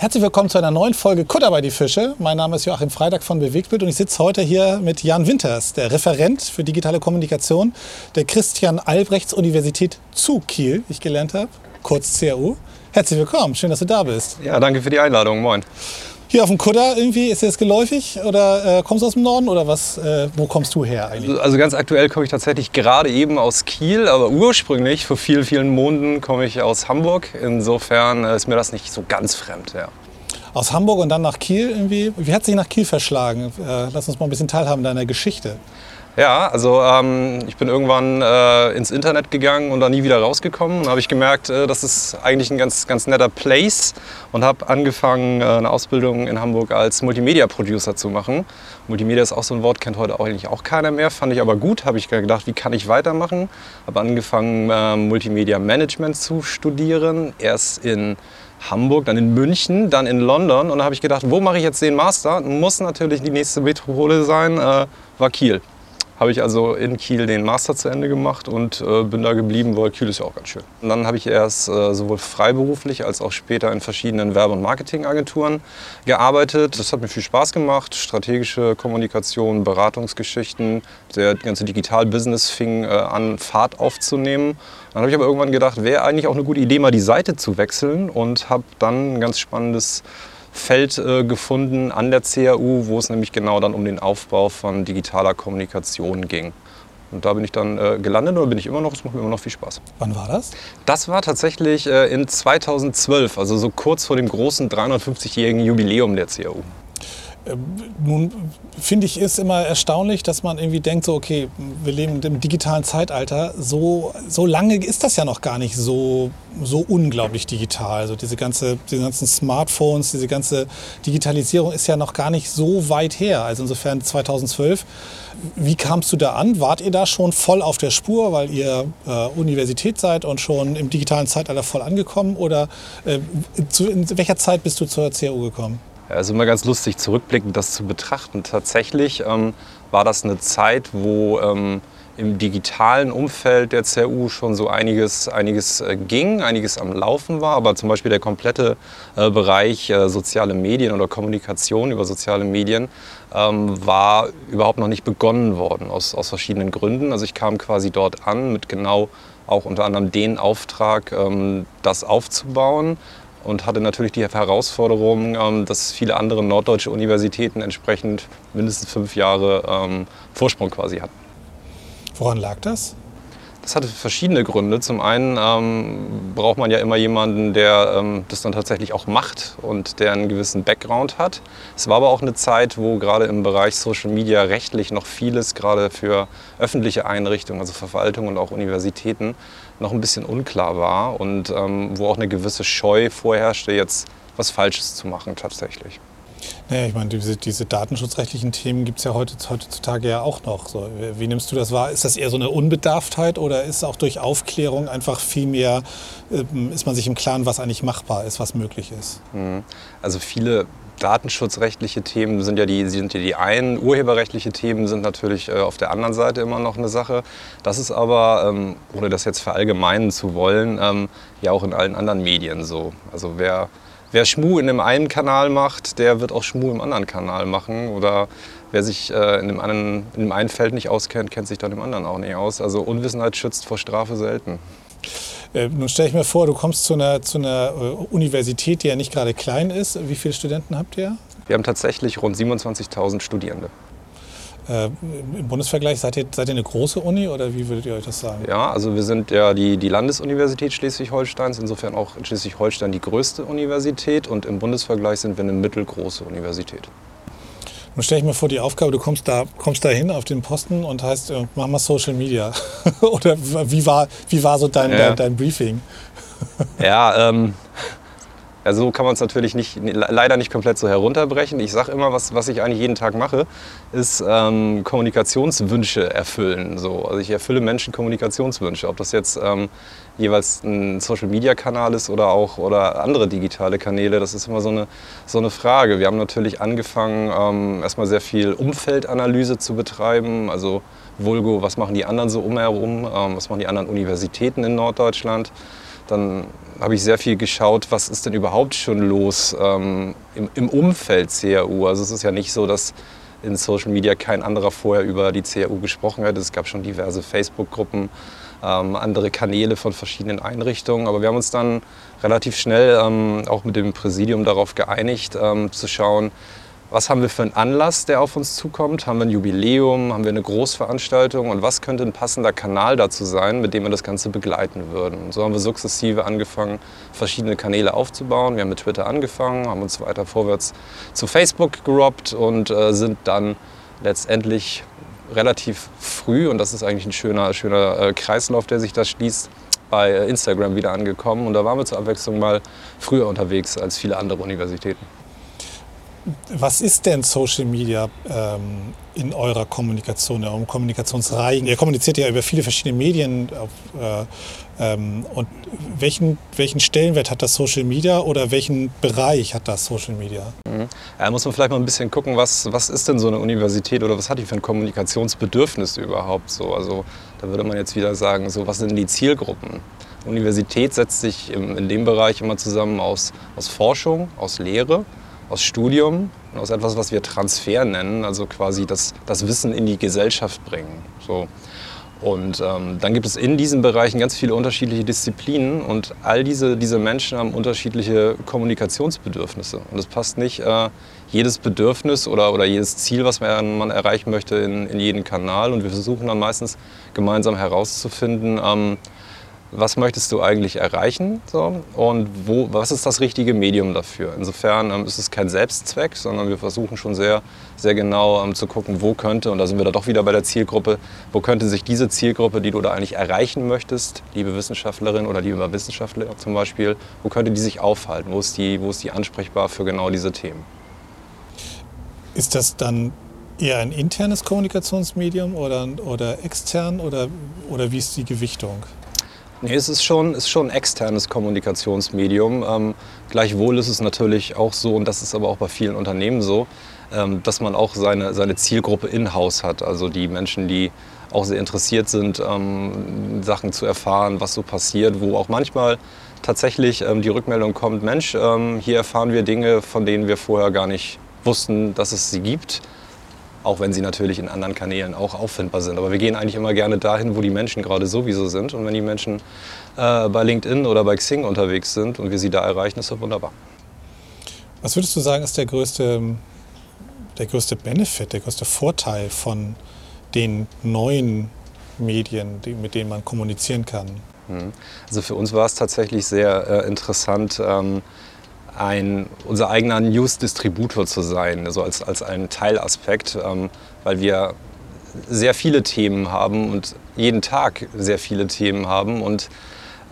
Herzlich willkommen zu einer neuen Folge Kutter bei die Fische. Mein Name ist Joachim Freitag von Bewegtbild und ich sitze heute hier mit Jan Winters, der Referent für digitale Kommunikation der Christian Albrechts Universität zu Kiel, wie ich gelernt habe, kurz CRU. Herzlich willkommen, schön, dass du da bist. Ja, danke für die Einladung. Moin. Hier auf dem Kutter irgendwie, ist dir das geläufig oder äh, kommst du aus dem Norden oder was? Äh, wo kommst du her eigentlich? Also ganz aktuell komme ich tatsächlich gerade eben aus Kiel, aber ursprünglich vor vielen, vielen Monaten komme ich aus Hamburg. Insofern äh, ist mir das nicht so ganz fremd. Ja. Aus Hamburg und dann nach Kiel irgendwie. Wie hat sich nach Kiel verschlagen? Äh, lass uns mal ein bisschen teilhaben deiner Geschichte. Ja, also ähm, ich bin irgendwann äh, ins Internet gegangen und da nie wieder rausgekommen. Da habe ich gemerkt, äh, das ist eigentlich ein ganz, ganz netter Place und habe angefangen, äh, eine Ausbildung in Hamburg als Multimedia-Producer zu machen. Multimedia ist auch so ein Wort, kennt heute eigentlich auch keiner mehr, fand ich aber gut. Habe ich gedacht, wie kann ich weitermachen? Habe angefangen, äh, Multimedia-Management zu studieren. Erst in Hamburg, dann in München, dann in London. Und da habe ich gedacht, wo mache ich jetzt den Master? Muss natürlich die nächste Metropole sein, äh, war Kiel habe ich also in Kiel den Master zu Ende gemacht und äh, bin da geblieben, weil Kiel ist ja auch ganz schön. Und dann habe ich erst äh, sowohl freiberuflich als auch später in verschiedenen Werbe- und Marketingagenturen gearbeitet. Das hat mir viel Spaß gemacht. Strategische Kommunikation, Beratungsgeschichten, der ganze Digital-Business fing äh, an, Fahrt aufzunehmen. Dann habe ich aber irgendwann gedacht, wäre eigentlich auch eine gute Idee, mal die Seite zu wechseln und habe dann ein ganz spannendes Feld äh, gefunden an der CAU, wo es nämlich genau dann um den Aufbau von digitaler Kommunikation ging. Und da bin ich dann äh, gelandet oder bin ich immer noch. Es macht mir immer noch viel Spaß. Wann war das? Das war tatsächlich äh, in 2012, also so kurz vor dem großen 350-jährigen Jubiläum der CAU. Ähm, nun finde ich ist immer erstaunlich, dass man irgendwie denkt, so okay, wir leben im digitalen Zeitalter. So, so lange ist das ja noch gar nicht so, so unglaublich digital. Also diese, ganze, diese ganzen Smartphones, diese ganze Digitalisierung ist ja noch gar nicht so weit her. Also insofern 2012. Wie kamst du da an? Wart ihr da schon voll auf der Spur, weil ihr äh, Universität seid und schon im digitalen Zeitalter voll angekommen? Oder äh, zu, in welcher Zeit bist du zur CAU gekommen? Also immer ganz lustig zurückblickend das zu betrachten. Tatsächlich ähm, war das eine Zeit, wo ähm, im digitalen Umfeld der CRU schon so einiges, einiges äh, ging, einiges am Laufen war, aber zum Beispiel der komplette äh, Bereich äh, soziale Medien oder Kommunikation über soziale Medien ähm, war überhaupt noch nicht begonnen worden aus, aus verschiedenen Gründen. Also ich kam quasi dort an mit genau auch unter anderem den Auftrag, ähm, das aufzubauen und hatte natürlich die Herausforderung, ähm, dass viele andere norddeutsche Universitäten entsprechend mindestens fünf Jahre ähm, Vorsprung quasi hatten. Woran lag das? Das hatte verschiedene Gründe. Zum einen ähm, braucht man ja immer jemanden, der ähm, das dann tatsächlich auch macht und der einen gewissen Background hat. Es war aber auch eine Zeit, wo gerade im Bereich Social Media rechtlich noch vieles, gerade für öffentliche Einrichtungen, also Verwaltungen und auch Universitäten, noch ein bisschen unklar war und ähm, wo auch eine gewisse Scheu vorherrschte, jetzt was Falsches zu machen tatsächlich. Naja, ich meine, diese, diese datenschutzrechtlichen Themen gibt es ja heutzutage ja auch noch. So, wie nimmst du das wahr? Ist das eher so eine Unbedarftheit oder ist auch durch Aufklärung einfach viel mehr, äh, ist man sich im Klaren, was eigentlich machbar ist, was möglich ist? Mhm. Also viele datenschutzrechtliche Themen sind ja die, sind ja die einen, urheberrechtliche Themen sind natürlich äh, auf der anderen Seite immer noch eine Sache. Das ist aber, ähm, ohne das jetzt verallgemeinern zu wollen, ähm, ja auch in allen anderen Medien so. Also wer wer Schmu in dem einen Kanal macht, der wird auch Schmu im anderen Kanal machen. Oder wer sich äh, in, dem anderen, in dem einen Feld nicht auskennt, kennt sich dann im anderen auch nicht aus. Also Unwissenheit schützt vor Strafe selten. Äh, nun stelle ich mir vor, du kommst zu einer, zu einer äh, Universität, die ja nicht gerade klein ist. Wie viele Studenten habt ihr? Wir haben tatsächlich rund 27.000 Studierende. Äh, Im Bundesvergleich seid ihr, seid ihr eine große Uni oder wie würdet ihr euch das sagen? Ja, also wir sind ja die, die Landesuniversität Schleswig-Holsteins, insofern auch in Schleswig-Holstein die größte Universität und im Bundesvergleich sind wir eine mittelgroße Universität. Nun stelle ich mir vor, die Aufgabe, du kommst da, kommst da hin auf den Posten und heißt, äh, mach mal Social Media. Oder wie war, wie war so dein, ja. dein, dein Briefing? ja, ähm, also so kann man es natürlich nicht, leider nicht komplett so herunterbrechen. Ich sage immer, was, was ich eigentlich jeden Tag mache, ist ähm, Kommunikationswünsche erfüllen. So. Also ich erfülle Menschen Kommunikationswünsche. Ob das jetzt ähm, jeweils ein Social-Media-Kanal ist oder auch oder andere digitale Kanäle, das ist immer so eine, so eine Frage. Wir haben natürlich angefangen, ähm, erstmal sehr viel Umfeldanalyse zu betreiben. Also Vulgo, was machen die anderen so umherum, ähm, was machen die anderen Universitäten in Norddeutschland dann habe ich sehr viel geschaut, was ist denn überhaupt schon los ähm, im, im, Umfeld CAU. Also es ist ja nicht so, dass in Social Media kein anderer vorher über die CAU gesprochen hätte. Es gab schon diverse Facebook-Gruppen, ähm, andere Kanäle von verschiedenen Einrichtungen. Aber wir haben uns dann relativ schnell ähm, auch mit dem Präsidium darauf geeinigt, ähm, zu schauen, was haben wir für einen Anlass, der auf uns zukommt? Haben wir ein Jubiläum? Haben wir eine Großveranstaltung? Und was könnte ein passender Kanal dazu sein, mit dem wir das Ganze begleiten würden? Und so haben wir sukzessive angefangen, verschiedene Kanäle aufzubauen. Wir haben mit Twitter angefangen, haben uns weiter vorwärts zu Facebook gerobbt und äh, sind dann letztendlich relativ früh, und das ist eigentlich ein schöner, schöner äh, Kreislauf, der sich da schließt, bei äh, Instagram wieder angekommen. Und da waren wir zur Abwechslung mal früher unterwegs als viele andere Universitäten. Was ist denn Social Media ähm, in eurer Kommunikation, in eurem Kommunikationsreigen? Ihr kommuniziert ja über viele verschiedene Medien. Auf, äh, ähm, und welchen, welchen Stellenwert hat das Social Media oder welchen Bereich hat das Social Media? Mhm. Ja, muss man vielleicht mal ein bisschen gucken, was, was ist denn so eine Universität oder was hat die für ein Kommunikationsbedürfnis überhaupt so? Also da würde man jetzt wieder sagen, so was sind die Zielgruppen? Universität setzt sich in dem Bereich immer zusammen aus, aus Forschung, aus Lehre aus Studium und aus etwas, was wir Transfer nennen, also quasi das, das Wissen in die Gesellschaft bringen. So. Und ähm, dann gibt es in diesen Bereichen ganz viele unterschiedliche Disziplinen und all diese, diese Menschen haben unterschiedliche Kommunikationsbedürfnisse. Und es passt nicht äh, jedes Bedürfnis oder, oder jedes Ziel, was man, man erreichen möchte, in, in jeden Kanal. Und wir versuchen dann meistens gemeinsam herauszufinden, ähm, was möchtest du eigentlich erreichen so, und wo, was ist das richtige Medium dafür. Insofern ähm, ist es kein Selbstzweck, sondern wir versuchen schon sehr, sehr genau ähm, zu gucken, wo könnte, und da sind wir da doch wieder bei der Zielgruppe, wo könnte sich diese Zielgruppe, die du da eigentlich erreichen möchtest, liebe Wissenschaftlerin oder liebe Wissenschaftler zum Beispiel, wo könnte die sich aufhalten, wo ist die, wo ist die ansprechbar für genau diese Themen. Ist das dann eher ein internes Kommunikationsmedium oder, oder extern oder, oder wie ist die Gewichtung? Nee, es ist schon, ist schon ein externes Kommunikationsmedium. Ähm, gleichwohl ist es natürlich auch so, und das ist aber auch bei vielen Unternehmen so, ähm, dass man auch seine, seine Zielgruppe in-house hat. Also die Menschen, die auch sehr interessiert sind, ähm, Sachen zu erfahren, was so passiert, wo auch manchmal tatsächlich ähm, die Rückmeldung kommt, Mensch, ähm, hier erfahren wir Dinge, von denen wir vorher gar nicht wussten, dass es sie gibt auch wenn sie natürlich in anderen Kanälen auch auffindbar sind. Aber wir gehen eigentlich immer gerne dahin, wo die Menschen gerade sowieso sind. Und wenn die Menschen äh, bei LinkedIn oder bei Xing unterwegs sind und wir sie da erreichen, ist das wunderbar. Was würdest du sagen, ist der größte, der größte Benefit, der größte Vorteil von den neuen Medien, die, mit denen man kommunizieren kann? Mhm. Also für uns war es tatsächlich sehr äh, interessant, ähm, ein, unser eigener News-Distributor zu sein, also als, als ein Teilaspekt, ähm, weil wir sehr viele Themen haben und jeden Tag sehr viele Themen haben und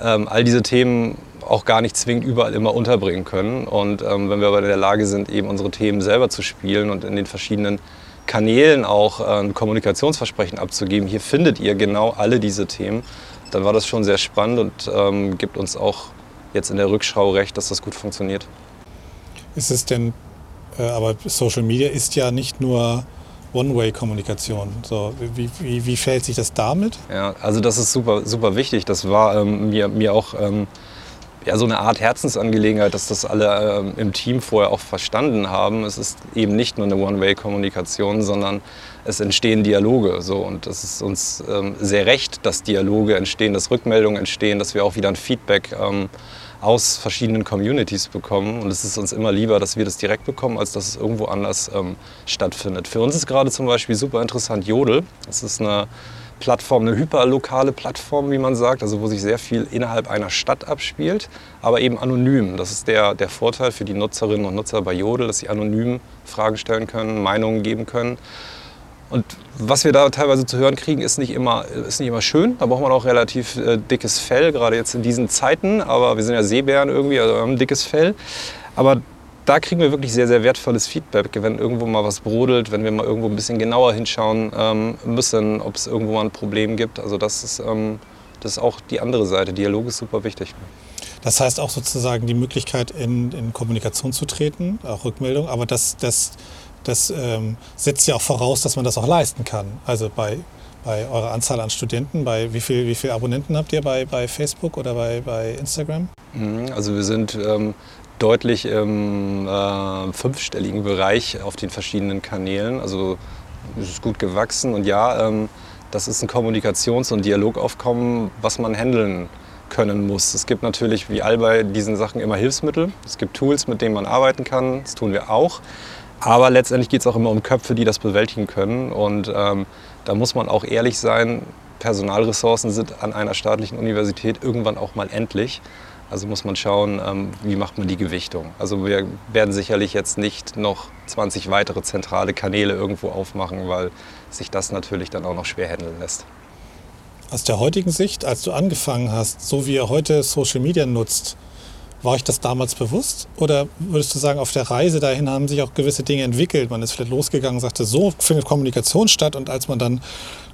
ähm, all diese Themen auch gar nicht zwingend überall immer unterbringen können. Und ähm, wenn wir aber in der Lage sind, eben unsere Themen selber zu spielen und in den verschiedenen Kanälen auch äh, ein Kommunikationsversprechen abzugeben, hier findet ihr genau alle diese Themen, dann war das schon sehr spannend und ähm, gibt uns auch jetzt in der Rückschau recht, dass das gut funktioniert. Ist es denn, äh, aber Social Media ist ja nicht nur One-Way-Kommunikation. So, wie, wie, wie fällt sich das damit? Ja, also das ist super, super wichtig. Das war ähm, mir, mir auch ähm, ja, so eine Art Herzensangelegenheit, dass das alle ähm, im Team vorher auch verstanden haben. Es ist eben nicht nur eine One-Way-Kommunikation, sondern es entstehen Dialoge. So. Und es ist uns ähm, sehr recht, dass Dialoge entstehen, dass Rückmeldungen entstehen, dass wir auch wieder ein Feedback ähm, aus verschiedenen Communities bekommen. Und es ist uns immer lieber, dass wir das direkt bekommen, als dass es irgendwo anders ähm, stattfindet. Für uns ist gerade zum Beispiel super interessant Jodel. Das ist eine Plattform, eine hyperlokale Plattform, wie man sagt, also wo sich sehr viel innerhalb einer Stadt abspielt, aber eben anonym. Das ist der, der Vorteil für die Nutzerinnen und Nutzer bei Jodel, dass sie anonym Fragen stellen können, Meinungen geben können. Und was wir da teilweise zu hören kriegen, ist nicht immer, ist nicht immer schön. Da braucht man auch relativ äh, dickes Fell, gerade jetzt in diesen Zeiten. Aber wir sind ja Seebären irgendwie, also haben dickes Fell. Aber da kriegen wir wirklich sehr, sehr wertvolles Feedback, wenn irgendwo mal was brodelt, wenn wir mal irgendwo ein bisschen genauer hinschauen ähm, müssen, ob es irgendwo mal ein Problem gibt. Also das ist, ähm, das ist auch die andere Seite. Dialog ist super wichtig. Das heißt auch sozusagen die Möglichkeit, in, in Kommunikation zu treten, auch Rückmeldung. Aber das, das das ähm, setzt ja auch voraus, dass man das auch leisten kann. Also bei, bei eurer Anzahl an Studenten? Bei wie viel, wie viel Abonnenten habt ihr bei, bei Facebook oder bei, bei Instagram? Mhm, also wir sind ähm, deutlich im äh, fünfstelligen Bereich auf den verschiedenen Kanälen. Also es ist gut gewachsen und ja, ähm, das ist ein Kommunikations- und Dialogaufkommen, was man handeln können muss. Es gibt natürlich wie all bei diesen Sachen immer Hilfsmittel. Es gibt Tools, mit denen man arbeiten kann. Das tun wir auch. Aber letztendlich geht es auch immer um Köpfe, die das bewältigen können. Und ähm, da muss man auch ehrlich sein, Personalressourcen sind an einer staatlichen Universität irgendwann auch mal endlich. Also muss man schauen, ähm, wie macht man die Gewichtung. Also wir werden sicherlich jetzt nicht noch 20 weitere zentrale Kanäle irgendwo aufmachen, weil sich das natürlich dann auch noch schwer handeln lässt. Aus der heutigen Sicht, als du angefangen hast, so wie ihr heute Social Media nutzt, war euch das damals bewusst? Oder würdest du sagen, auf der Reise dahin haben sich auch gewisse Dinge entwickelt? Man ist vielleicht losgegangen sagte, so findet Kommunikation statt. Und als man dann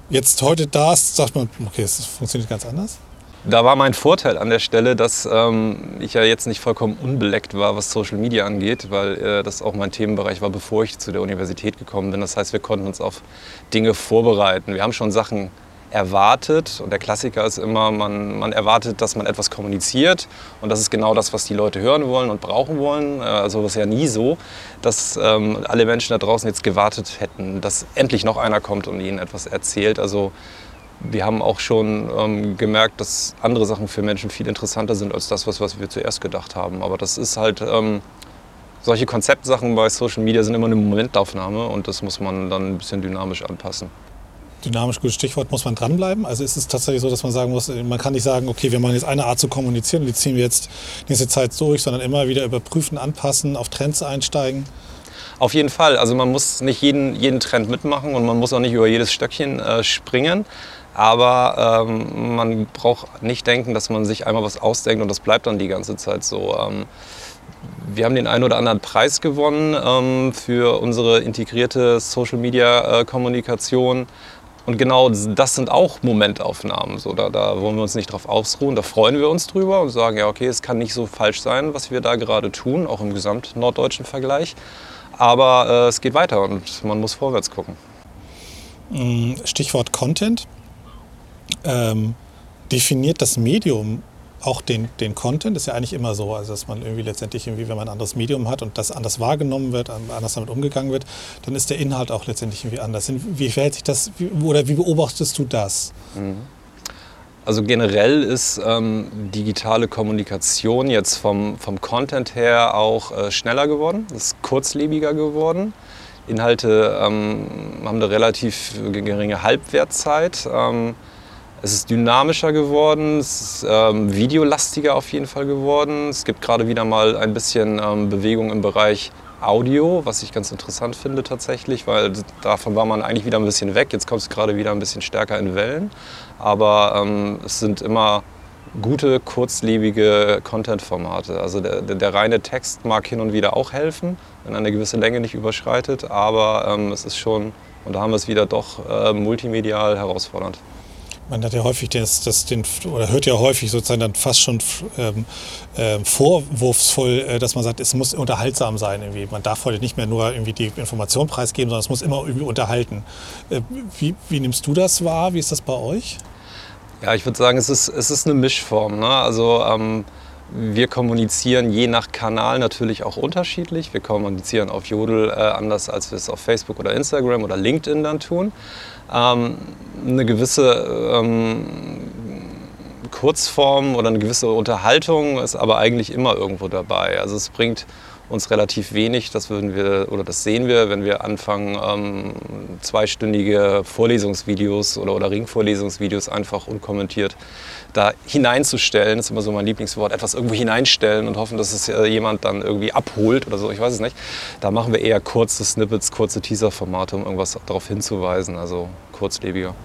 jetzt heute da ist, sagt man, okay, es funktioniert ganz anders? Da war mein Vorteil an der Stelle, dass ähm, ich ja jetzt nicht vollkommen unbeleckt war, was Social Media angeht, weil äh, das auch mein Themenbereich war, bevor ich zu der Universität gekommen bin. Das heißt, wir konnten uns auf Dinge vorbereiten. Wir haben schon Sachen erwartet. Und der Klassiker ist immer, man, man erwartet, dass man etwas kommuniziert. Und das ist genau das, was die Leute hören wollen und brauchen wollen. Also das ist ja nie so, dass ähm, alle Menschen da draußen jetzt gewartet hätten, dass endlich noch einer kommt und ihnen etwas erzählt. Also wir haben auch schon ähm, gemerkt, dass andere Sachen für Menschen viel interessanter sind als das, was, was wir zuerst gedacht haben. Aber das ist halt, ähm, solche Konzeptsachen bei Social Media sind immer eine Momentaufnahme und das muss man dann ein bisschen dynamisch anpassen dynamisch gutes Stichwort, muss man dranbleiben? Also ist es tatsächlich so, dass man sagen muss, man kann nicht sagen, okay, wir machen jetzt eine Art zu kommunizieren und die ziehen wir jetzt nächste Zeit durch, sondern immer wieder überprüfen, anpassen, auf Trends einsteigen? Auf jeden Fall. Also man muss nicht jeden, jeden Trend mitmachen und man muss auch nicht über jedes Stöckchen äh, springen. Aber ähm, man braucht nicht denken, dass man sich einmal was ausdenkt und das bleibt dann die ganze Zeit so. Ähm, wir haben den einen oder anderen Preis gewonnen ähm, für unsere integrierte Social-Media-Kommunikation. Und genau das sind auch Momentaufnahmen. So, da, da wollen wir uns nicht drauf ausruhen, da freuen wir uns drüber und sagen, ja, okay, es kann nicht so falsch sein, was wir da gerade tun, auch im gesamtnorddeutschen Vergleich. Aber äh, es geht weiter und man muss vorwärts gucken. Mm, Stichwort Content. Ähm, definiert das Medium auch den, den Content ist ja eigentlich immer so, also dass man irgendwie letztendlich irgendwie, wenn man ein anderes Medium hat und das anders wahrgenommen wird, anders damit umgegangen wird, dann ist der Inhalt auch letztendlich irgendwie anders. Wie verhält sich das oder wie beobachtest du das? Mhm. Also generell ist ähm, digitale Kommunikation jetzt vom, vom Content her auch äh, schneller geworden, ist kurzlebiger geworden. Inhalte ähm, haben eine relativ geringe Halbwertzeit. Ähm, es ist dynamischer geworden, es ist ähm, videolastiger auf jeden Fall geworden. Es gibt gerade wieder mal ein bisschen ähm, Bewegung im Bereich Audio, was ich ganz interessant finde tatsächlich, weil davon war man eigentlich wieder ein bisschen weg. Jetzt kommt es gerade wieder ein bisschen stärker in Wellen. Aber ähm, es sind immer gute, kurzlebige Content-Formate. Also der, der, der, reine Text mag hin und wieder auch helfen, wenn eine gewisse Länge nicht überschreitet. Aber ähm, es ist schon, und da haben wir es wieder doch äh, multimedial herausfordernd man hat ja häufig das, das den, oder hört ja häufig sozusagen dann fast schon ähm, äh, vorwurfsvoll, äh, dass man sagt, es muss unterhaltsam sein. Irgendwie. Man darf heute nicht mehr nur irgendwie die Information preisgeben, sondern es muss immer irgendwie unterhalten. Äh, wie, wie, nimmst du das wahr? Wie ist das bei euch? Ja, ich würde sagen, es ist, es ist eine Mischform. Ne? Also ähm, wir kommunizieren je nach Kanal natürlich auch unterschiedlich. Wir kommunizieren auf Jodel äh, anders, als wir es auf Facebook oder Instagram oder LinkedIn dann tun. Ähm, eine gewisse ähm, Kurzform oder eine gewisse Unterhaltung ist aber eigentlich immer irgendwo dabei. Also es bringt uns relativ wenig, das würden wir oder das sehen wir, wenn wir anfangen, ähm, zweistündige Vorlesungsvideos oder, oder Ringvorlesungsvideos einfach unkommentiert da hineinzustellen, das ist immer so mein Lieblingswort, etwas irgendwo hineinstellen und hoffen, dass es äh, jemand dann irgendwie abholt oder so, ich weiß es nicht. Da machen wir eher kurze Snippets, kurze Teaser-Formate, um irgendwas darauf hinzuweisen, also kurzlebiger.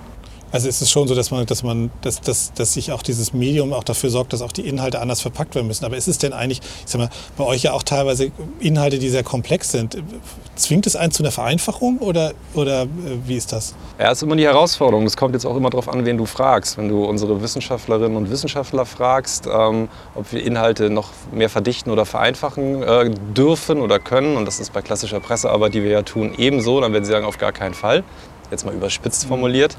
Also ist es schon so, dass man, dass man, dass, dass, dass sich auch dieses Medium auch dafür sorgt, dass auch die Inhalte anders verpackt werden müssen. Aber ist es denn eigentlich, ich sag mal, bei euch ja auch teilweise Inhalte, die sehr komplex sind. Zwingt es einen zu einer Vereinfachung oder, oder äh, wie ist das? Ja, es ist immer die Herausforderung. Es kommt jetzt auch immer darauf an, wen du fragst. Wenn du unsere Wissenschaftlerinnen und Wissenschaftler fragst, ähm, ob wir Inhalte noch mehr verdichten oder vereinfachen äh, dürfen oder können, und das ist bei klassischer Pressearbeit, die wir ja tun, ebenso, dann werden sie sagen, auf gar keinen Fall. Jetzt mal überspitzt formuliert.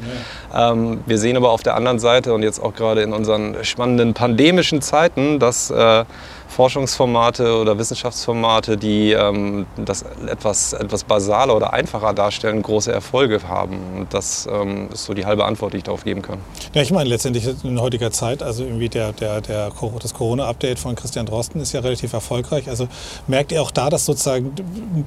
Ja. Ähm, wir sehen aber auf der anderen Seite und jetzt auch gerade in unseren spannenden pandemischen Zeiten, dass äh, Forschungsformate oder Wissenschaftsformate, die ähm, das etwas, etwas basaler oder einfacher darstellen, große Erfolge haben. Und das ähm, ist so die halbe Antwort, die ich darauf geben kann. Ja, ich meine, letztendlich in heutiger Zeit, also irgendwie der, der, der, das Corona-Update von Christian Drosten ist ja relativ erfolgreich. Also merkt ihr auch da, dass sozusagen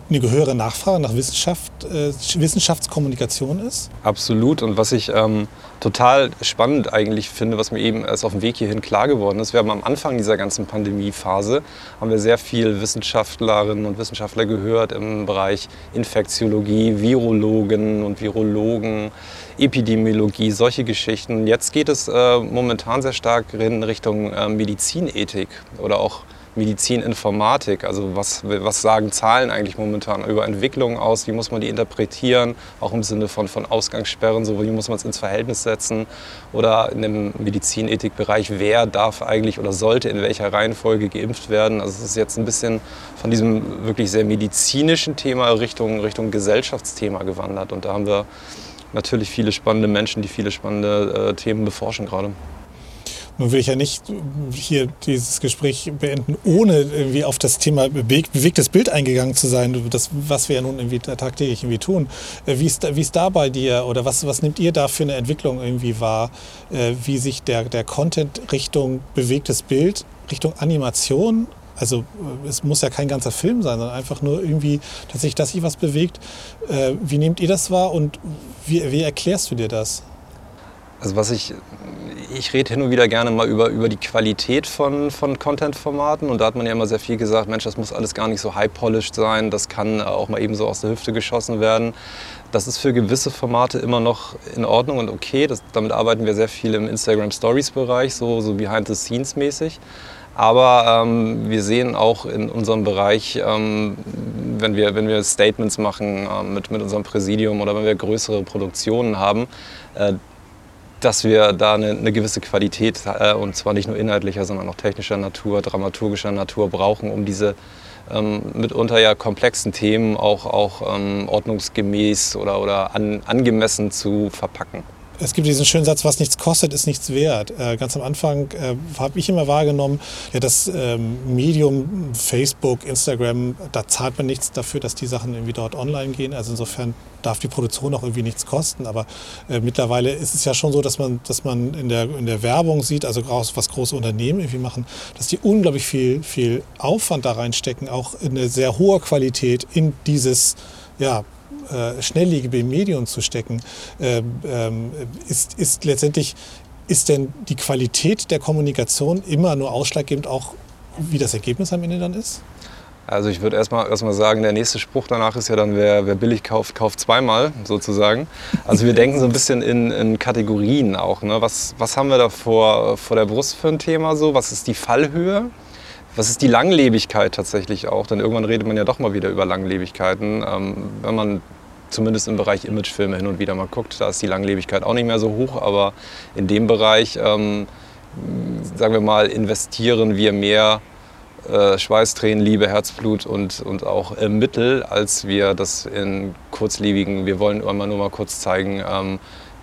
eine höhere Nachfrage nach Wissenschaft, äh, Wissenschaftskommunikation ist? Absolut. Und was ich ähm, total spannend eigentlich finde, was mir eben erst auf dem Weg hierhin klar geworden ist, wir haben am Anfang dieser ganzen Pandemiephase Phase haben wir sehr viel Wissenschaftlerinnen und Wissenschaftler gehört im Bereich Infektiologie, Virologen und Virologen, Epidemiologie, solche Geschichten. Jetzt geht es äh, momentan sehr stark in Richtung äh, Medizinethik oder auch Medizininformatik. Also was, was sagen Zahlen eigentlich momentan über Entwicklungen aus? Wie muss man die interpretieren? Auch im Sinne von, von Ausgangssperren, so wie muss man es ins Verhältnis setzen? Oder in dem Medizinethikbereich, wer darf eigentlich oder sollte in welcher Reihenfolge geimpft werden? Also es ist jetzt ein bisschen von diesem wirklich sehr medizinischen Thema Richtung, Richtung Gesellschaftsthema gewandert. Und da haben wir natürlich viele spannende Menschen, die viele spannende äh, Themen beforschen gerade. Nun will ich ja nicht hier dieses Gespräch beenden, ohne irgendwie auf das Thema bewegtes Bild eingegangen zu sein, das, was wir ja nun irgendwie tagtäglich irgendwie tun. Äh, wie ist, wie ist da bei dir oder was, was nimmt ihr da für eine Entwicklung irgendwie wahr, äh, wie sich der, der Content Richtung bewegtes Bild, Richtung Animation also äh, es muss ja kein ganzer Film sein, sondern einfach nur irgendwie tatsächlich, dass sich was bewegt. wie nehmt ihr das wahr und wie, wie erklärst du dir das? Also was ich, ich rede hin und wieder gerne mal über, über die Qualität von, von Content-Formaten und da hat man ja immer sehr viel gesagt, Mensch, das muss alles gar nicht so high-polished sein, das kann auch mal eben so aus der Hüfte geschossen werden. Das ist für gewisse Formate immer noch in Ordnung und okay, das, damit arbeiten wir sehr viel im Instagram-Stories-Bereich, so, so behind-the-scenes-mäßig. Aber ähm, wir sehen auch in unserem Bereich, ähm, wenn, wir, wenn wir Statements machen äh, mit, mit unserem Präsidium oder wenn wir größere Produktionen haben, äh, dass wir da eine, eine gewisse Qualität, äh, und zwar nicht nur inhaltlicher, sondern auch technischer Natur, dramaturgischer Natur brauchen, um diese ähm, mitunter ja komplexen Themen auch, auch ähm, ordnungsgemäß oder, oder an, angemessen zu verpacken es gibt diesen schönen Satz, was nichts kostet, ist nichts wert. Äh, ganz am Anfang äh, habe ich immer wahrgenommen, ja, das ähm, Medium Facebook, Instagram, da zahlt man nichts dafür, dass die Sachen irgendwie dort online gehen. Also insofern darf die Produktion auch irgendwie nichts kosten. Aber äh, mittlerweile ist es ja schon so, dass man, dass man in, der, in der Werbung sieht, also was große Unternehmen irgendwie machen, dass die unglaublich viel, viel Aufwand da reinstecken, auch in eine sehr hohe Qualität in dieses ja, schnelllebige Medien zu stecken, ähm, ähm, ist, ist letztendlich, ist denn die Qualität der Kommunikation immer nur ausschlaggebend auch, wie das Ergebnis am Ende dann ist? Also ich würde erstmal erst mal sagen, der nächste Spruch danach ist ja dann, wer, wer billig kauft, kauft zweimal sozusagen. Also wir denken so ein bisschen in, in Kategorien auch. Ne? Was, was haben wir da vor, vor der Brust für ein Thema so? Was ist die Fallhöhe? Was ist die Langlebigkeit tatsächlich auch? Denn irgendwann redet man ja doch mal wieder über Langlebigkeiten. Ähm, wenn man zumindest im Bereich Imagefilme hin und wieder mal guckt, da ist die Langlebigkeit auch nicht mehr so hoch. Aber in dem Bereich, ähm, sagen wir mal, investieren wir mehr äh, Schweiß, Tränen, Liebe, Herzblut und, und auch äh, Mittel, als wir das in kurzlebigen, wir wollen immer nur mal kurz zeigen, ähm,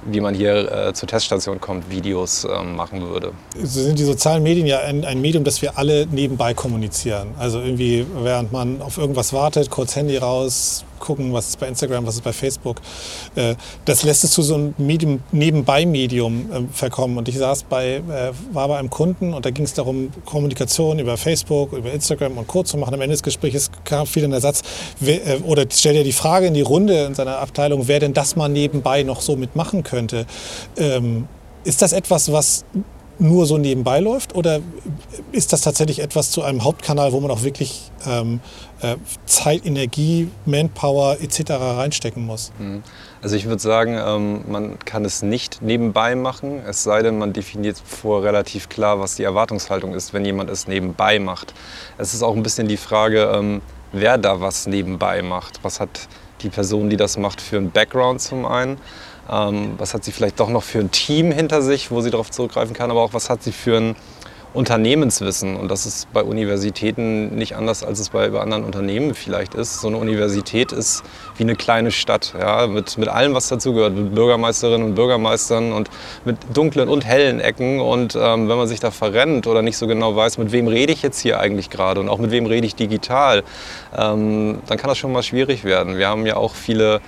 wie man hier äh, zur Teststation kommt, Videos ähm, machen würde. So sind die sozialen Medien ja ein, ein, Medium, das wir alle nebenbei kommunizieren. Also irgendwie, während man auf irgendwas wartet, kurz Handy raus, gucken, was ist bei Instagram, was ist bei Facebook. Äh, das lässt es zu so einem Medium, Nebenbei-Medium äh, verkommen. Und ich saß bei, äh, war bei einem Kunden und da ging es darum, Kommunikation über Facebook, über Instagram und Co. zu machen. Am Ende des Gesprächs kam viel in der Satz, oder stellt er die Frage in die Runde in seiner Abteilung, wer denn das mal nebenbei noch so mitmachen könnte. Ähm, ist das etwas, was nur so nebenbei läuft oder ist das tatsächlich etwas zu einem Hauptkanal, wo man auch wirklich ähm, äh, Zeit, Energie, Manpower etc. reinstecken muss? Mhm. Also ich würde sagen, ähm, man kann es nicht nebenbei machen, es sei denn, man definiert vor relativ klar, was die Erwartungshaltung ist, wenn jemand es nebenbei macht. Es ist auch ein bisschen die Frage, ähm, wer da was nebenbei macht. Was hat die Person, die das macht, für einen Background zum einen? Ähm, was hat sie vielleicht doch noch für ein Team hinter sich, wo sie darauf zurückgreifen kann, aber auch was hat sie für ein Unternehmenswissen. Und das ist bei Universitäten nicht anders, als es bei, anderen Unternehmen vielleicht ist. So eine Universität ist wie eine kleine Stadt, ja, mit, mit allem, was dazugehört, mit Bürgermeisterinnen und Bürgermeistern und mit dunklen und hellen Ecken. Und ähm, wenn man sich da verrennt oder nicht so genau weiß, mit wem rede ich jetzt hier eigentlich gerade und auch mit wem rede ich digital, ähm, dann kann das schon mal schwierig werden. Wir haben ja auch viele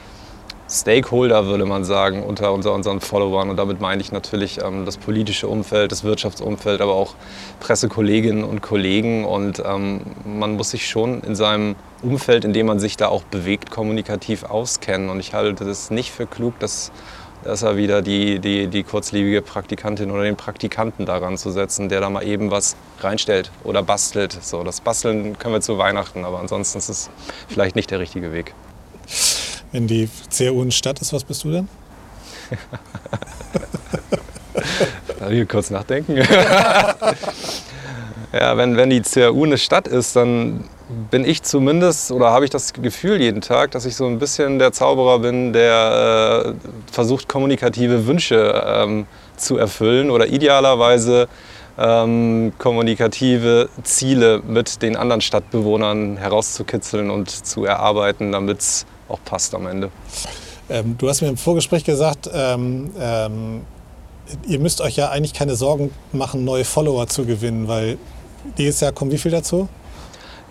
Stakeholder, würde man sagen, unter, unseren Followern. Und damit meine ich natürlich ähm, das politische Umfeld, das Wirtschaftsumfeld, aber auch Pressekolleginnen und Kollegen. Und ähm, man muss sich schon in seinem Umfeld, in dem man sich da auch bewegt, kommunikativ auskennen. Und ich halte es nicht für klug, dass, dass er wieder die, die, die kurzlebige Praktikantin oder den Praktikanten daran zu setzen, der da mal eben was reinstellt oder bastelt. So, das Basteln können wir zu Weihnachten, aber ansonsten ist es vielleicht nicht der richtige Weg. Wenn die CAU eine Stadt ist, was bist du denn? Darf ich kurz nachdenken? ja, wenn, wenn die CAU eine Stadt ist, dann bin ich zumindest oder habe ich das Gefühl jeden Tag, dass ich so ein bisschen der Zauberer bin, der äh, versucht, kommunikative Wünsche ähm, zu erfüllen oder idealerweise ähm, kommunikative Ziele mit den anderen Stadtbewohnern herauszukitzeln und zu erarbeiten, damit es auch passt am Ende. Ähm, du hast mir im Vorgespräch gesagt, ähm, ähm, ihr müsst euch ja eigentlich keine Sorgen machen, neue Follower zu gewinnen, weil dieses Jahr kommen wie viel dazu?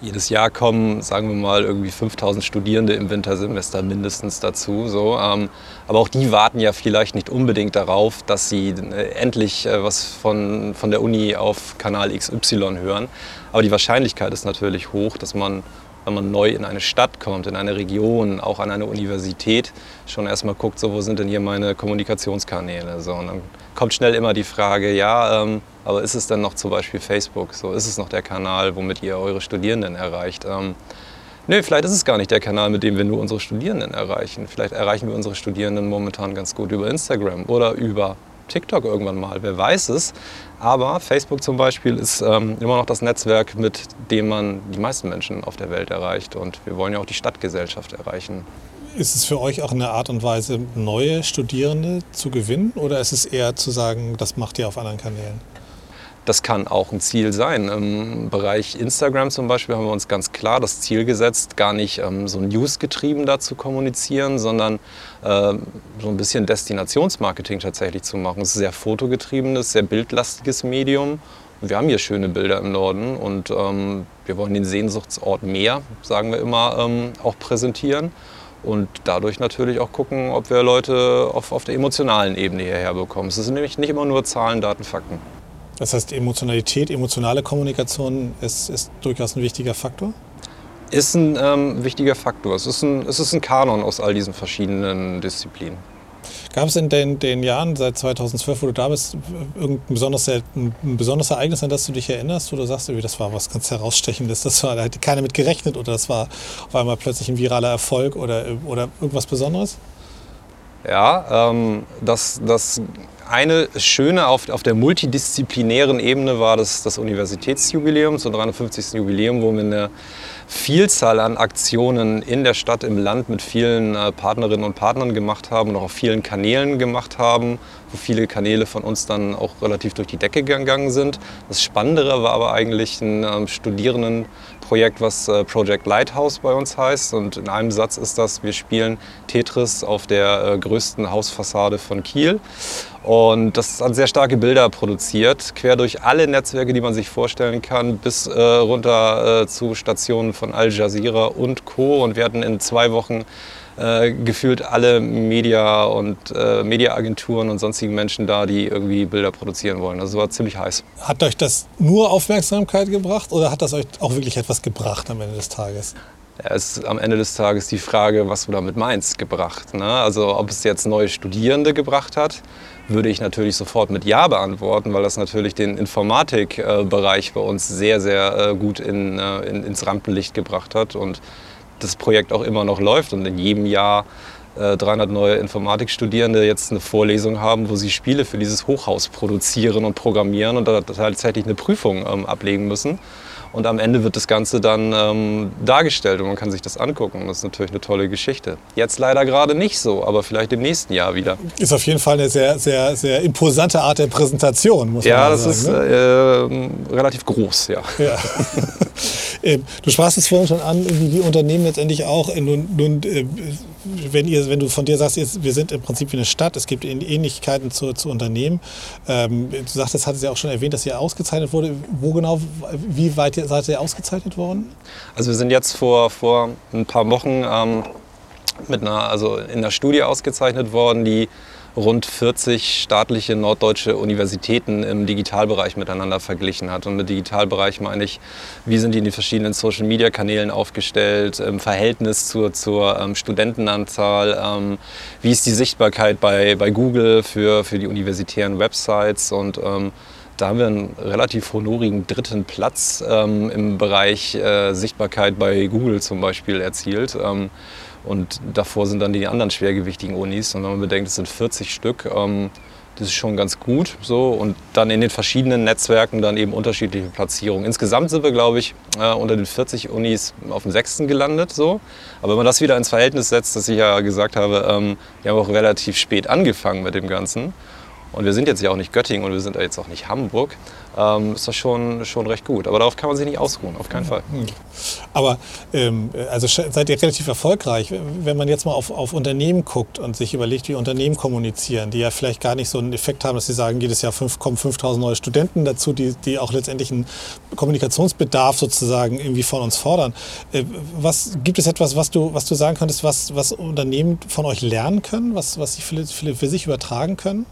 Jedes Jahr kommen, sagen wir mal, irgendwie 5000 Studierende im Wintersemester mindestens dazu. So. Ähm, aber auch die warten ja vielleicht nicht unbedingt darauf, dass sie äh, endlich äh, was von, von der Uni auf Kanal XY hören. Aber die Wahrscheinlichkeit ist natürlich hoch, dass man wenn man neu in eine Stadt kommt, in eine Region, auch an eine Universität, schon erstmal guckt, so, wo sind denn hier meine Kommunikationskanäle. So, und dann kommt schnell immer die Frage, ja, ähm, aber ist es denn noch zum Beispiel Facebook? So, ist es noch der Kanal, womit ihr eure Studierenden erreicht? Ähm, Nö, vielleicht ist es gar nicht der Kanal, mit dem wir nur unsere Studierenden erreichen. Vielleicht erreichen wir unsere Studierenden momentan ganz gut über Instagram oder über TikTok irgendwann mal, wer weiß es. Aber Facebook zum Beispiel ist ähm, immer noch das Netzwerk, mit dem man die meisten Menschen auf der Welt erreicht. Und wir wollen ja auch die Stadtgesellschaft erreichen. Ist es für euch auch eine Art und Weise, neue Studierende zu gewinnen? Oder ist es eher zu sagen, das macht ihr auf anderen Kanälen? Das kann auch ein Ziel sein. Im Bereich Instagram zum Beispiel haben wir uns ganz klar das Ziel gesetzt, gar nicht ähm, so newsgetrieben da zu kommunizieren, sondern äh, so ein bisschen Destinationsmarketing tatsächlich zu machen. Es ist sehr fotogetriebenes, sehr bildlastiges Medium. Wir haben hier schöne Bilder im Norden und ähm, wir wollen den Sehnsuchtsort Meer, sagen wir immer, ähm, auch präsentieren und dadurch natürlich auch gucken, ob wir Leute auf, auf der emotionalen Ebene hierher bekommen. Es sind nämlich nicht immer nur Zahlen, Daten, Fakten. Das heißt, Emotionalität, emotionale Kommunikation ist, ist durchaus ein wichtiger Faktor? Ist ein ähm, wichtiger Faktor. Es ist, ein, es ist ein Kanon aus all diesen verschiedenen Disziplinen. Gab es in den, den, Jahren seit 2012, wo du da bist, irgendein besonderes, ein besonderes Ereignis, an das du dich erinnerst, wo du sagst, das war was ganz herausstechendes, das war, da hätte keiner mit gerechnet oder das war auf einmal plötzlich ein viraler Erfolg oder, oder irgendwas Besonderes? Ja, ähm, das, das eine schöne auf, auf der multidisziplinären Ebene war das, das Universitätsjubiläum, zum 350. Jubiläum, wo wir eine Vielzahl an Aktionen in der Stadt, im Land mit vielen äh, Partnerinnen und Partnern gemacht haben und auch auf vielen Kanälen gemacht haben, wo viele Kanäle von uns dann auch relativ durch die Decke gegangen sind. Das Spannendere war aber eigentlich ein ähm, Studierendenprojekt, was äh, Project Lighthouse bei uns heißt. Und in einem Satz ist das, wir spielen Tetris auf der äh, größten Hausfassade von Kiel. Und das hat sehr starke Bilder produziert, quer durch alle Netzwerke, die man sich vorstellen kann, bis äh, runter äh, zu Stationen von Al Jazeera und Co. Und wir hatten in zwei Wochen äh, gefühlt alle Media und äh, Mediaagenturen und sonstigen Menschen da, die irgendwie Bilder produzieren wollen. Also war ziemlich heiß. Hat euch das nur Aufmerksamkeit gebracht oder hat das euch auch wirklich etwas gebracht am Ende des Tages? Es ist am Ende des Tages die Frage, was du damit meinst, gebracht. Ne? Also ob es jetzt neue Studierende gebracht hat würde ich natürlich sofort mit Ja beantworten, weil das natürlich den Informatikbereich bei uns sehr, sehr äh, gut in, äh, in, ins Rampenlicht gebracht hat und das Projekt auch immer noch läuft und in jedem Jahr 300 äh, neue Informatikstudierende jetzt eine Vorlesung haben, wo sie Spiele für dieses Hochhaus produzieren und programmieren und da tatsächlich eine Prüfung ähm, ablegen müssen. Und am Ende wird das Ganze dann ähm, dargestellt und man kann sich das angucken. Und das ist natürlich eine tolle Geschichte. Jetzt leider gerade nicht so, aber vielleicht im nächsten Jahr wieder. Ist auf jeden Fall eine sehr, sehr, sehr imposante Art der Präsentation, muss ja, man sagen. Ja, das ist ne? äh, relativ groß, ja. ja. Ähm, du sprachst es vorhin schon an, wie die Unternehmen letztendlich auch, nun, nun äh, wenn, ihr, wenn du von dir sagst, wir sind im Prinzip wie eine Stadt, es gibt Ähnlichkeiten zu, zu Unternehmen. Ähm, du sagtest, hattest ja auch schon erwähnt, dass ihr ausgezeichnet wurde. Wo genau, wie weit seid ihr ausgezeichnet worden? Also wir sind jetzt vor, vor ein paar Wochen ähm, mit einer, also in einer Studie ausgezeichnet worden, die rund 40 staatliche norddeutsche Universitäten im Digitalbereich miteinander verglichen hat. Und mit Digitalbereich meine ich, wie sind die in den verschiedenen Social-Media-Kanälen aufgestellt, im Verhältnis zur, zur ähm, Studentenanzahl, ähm, wie ist die Sichtbarkeit bei, bei Google für, für die universitären Websites und ähm, da haben wir einen relativ honorigen dritten Platz ähm, im Bereich äh, Sichtbarkeit bei Google zum Beispiel erzielt. Und davor sind dann die anderen schwergewichtigen Unis. Und wenn man bedenkt, es sind 40 Stück, ähm, das ist schon ganz gut. So. Und dann in den verschiedenen Netzwerken dann eben unterschiedliche Platzierungen. Insgesamt sind wir, glaube ich, äh, unter den 40 Unis auf dem sechsten gelandet. So. Aber wenn man das wieder ins Verhältnis setzt, dass ich ja gesagt habe, ähm, wir haben auch relativ spät angefangen mit dem Ganzen. Und wir sind jetzt ja auch nicht Göttingen und wir sind jetzt auch nicht Hamburg ähm, ist das schon, schon recht gut. Aber darauf kann man sich nicht ausruhen, auf keinen Fall. Hm. Aber ähm, also seid ihr relativ erfolgreich. Wenn man jetzt mal auf, auf Unternehmen guckt und sich überlegt, wie Unternehmen kommunizieren, die ja vielleicht gar nicht so einen Effekt haben, dass sie sagen, jedes Jahr fünf, kommen 5000 neue Studenten dazu, die, die auch letztendlich einen Kommunikationsbedarf sozusagen irgendwie von uns fordern. Äh, was, gibt es etwas, was du, was du sagen könntest, was, was Unternehmen von euch lernen können, was, was sie für, für sich übertragen können?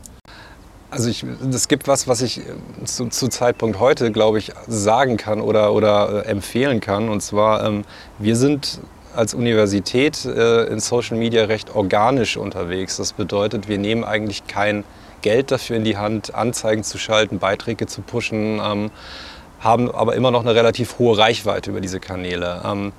Also es gibt was, was ich äh, zu, zu, Zeitpunkt heute, glaube ich, sagen kann oder, oder äh, empfehlen kann. Und zwar, ähm, wir sind als Universität äh, in Social Media recht organisch unterwegs. Das bedeutet, wir nehmen eigentlich kein Geld dafür in die Hand, Anzeigen zu schalten, Beiträge zu pushen, ähm, haben aber immer noch eine relativ hohe Reichweite über diese Kanäle. Ähm,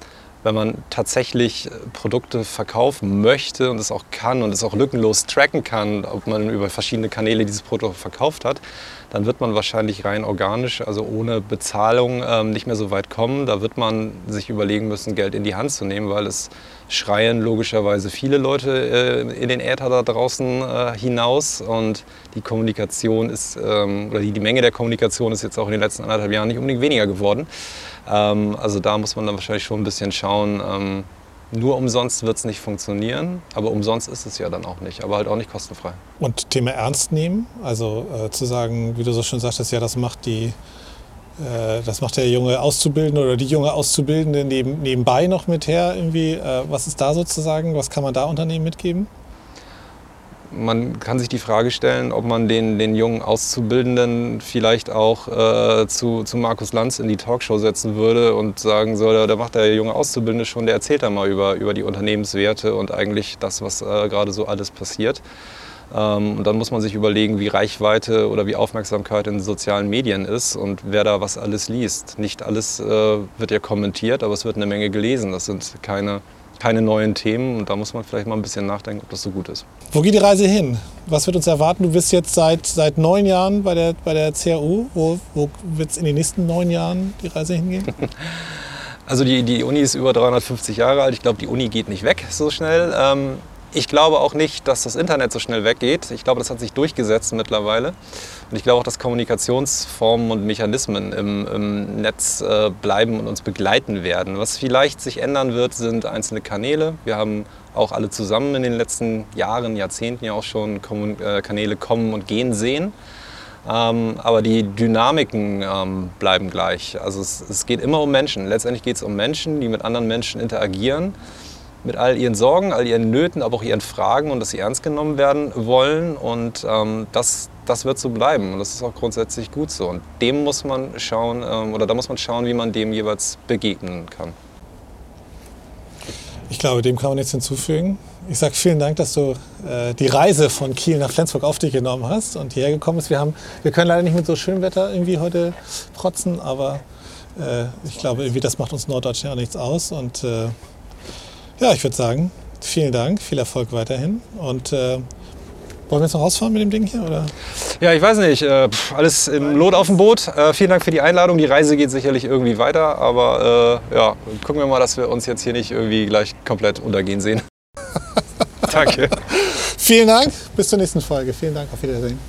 wenn man tatsächlich äh, Produkte verkaufen möchte und es auch kann und es auch lückenlos tracken kann, ob man über verschiedene Kanäle dieses Produkt verkauft hat, dann wird man wahrscheinlich rein organisch, also ohne Bezahlung, ähm, nicht mehr so weit kommen. Da wird man sich überlegen müssen, Geld in die Hand zu nehmen, weil es schreien logischerweise viele Leute äh, in den Äther da draußen äh, hinaus und die Kommunikation ist, ähm, oder die, die Menge der Kommunikation ist jetzt auch in den letzten anderthalb Jahren nicht unbedingt weniger geworden. Ähm, also da muss man dann wahrscheinlich schon ein bisschen schauen. Ähm, nur umsonst wird es nicht funktionieren, aber umsonst ist es ja dann auch nicht, aber halt auch nicht kostenfrei. Und Thema ernst nehmen, also äh, zu sagen, wie du so schön sagtest, ja, das macht die, äh, das macht der junge Auszubildende oder die junge Auszubildende neben, nebenbei noch mit her irgendwie. Äh, was ist da sozusagen, was kann man da Unternehmen mitgeben? Man kann sich die Frage stellen, ob man den, den jungen Auszubildenden vielleicht auch äh, zu, zu Markus Lanz in die Talkshow setzen würde und sagen soll, da macht der junge Auszubildende schon, der erzählt da mal über, über die Unternehmenswerte und eigentlich das, was äh, gerade so alles passiert. Ähm, und dann muss man sich überlegen, wie Reichweite oder wie Aufmerksamkeit in sozialen Medien ist und wer da was alles liest. Nicht alles äh, wird ja kommentiert, aber es wird eine Menge gelesen. Das sind keine keine neuen Themen und da muss man vielleicht mal ein bisschen nachdenken, ob das so gut ist. Wo geht die Reise hin? Was wird uns erwarten? Du bist jetzt seit, seit neun Jahren bei der, bei der CAU. Wo, wo wird es in den nächsten neun Jahren die Reise hingehen? Also die, die Uni ist über 350 Jahre alt. Ich glaube, die Uni geht nicht weg so schnell. Ähm, ich glaube auch nicht, dass das Internet so schnell weggeht. Ich glaube, das hat sich durchgesetzt mittlerweile. Und ich glaube auch, dass Kommunikationsformen und Mechanismen im, im Netz äh, bleiben und uns begleiten werden. Was vielleicht sich ändern wird, sind einzelne Kanäle. Wir haben auch alle zusammen in den letzten Jahren, Jahrzehnten ja auch schon Kommun äh, Kanäle kommen und gehen sehen. Ähm, aber die Dynamiken ähm, bleiben gleich. Also es, es geht immer um Menschen. Letztendlich geht es um Menschen, die mit anderen Menschen interagieren mit all ihren Sorgen, all ihren Nöten, aber auch ihren Fragen und dass sie ernst genommen werden wollen. Und ähm, das, das wird so bleiben und das ist auch grundsätzlich gut so. Und dem muss man schauen, ähm, oder da muss man schauen, wie man dem jeweils begegnen kann. Ich glaube, dem kann man nichts hinzufügen. Ich sage vielen Dank, dass du äh, die Reise von Kiel nach Flensburg auf dich genommen hast und hierher gekommen bist. Wir, haben, wir können leider nicht mit so schönem Wetter irgendwie heute protzen, aber äh, ich glaube, irgendwie das macht uns Norddeutschen ja nichts aus. Und äh, ja, ich würde sagen, vielen Dank, viel Erfolg weiterhin und äh, Wollen wir jetzt noch rausfahren mit dem Ding hier? Oder? Ja, ich weiß nicht. Äh, pff, alles im Lot auf dem Boot. Äh, vielen Dank für die Einladung. Die Reise geht sicherlich irgendwie weiter. Aber äh, ja, gucken wir mal, dass wir uns jetzt hier nicht irgendwie gleich komplett untergehen sehen. Danke. Vielen Dank. Bis zur nächsten Folge. Vielen Dank. Auf Wiedersehen.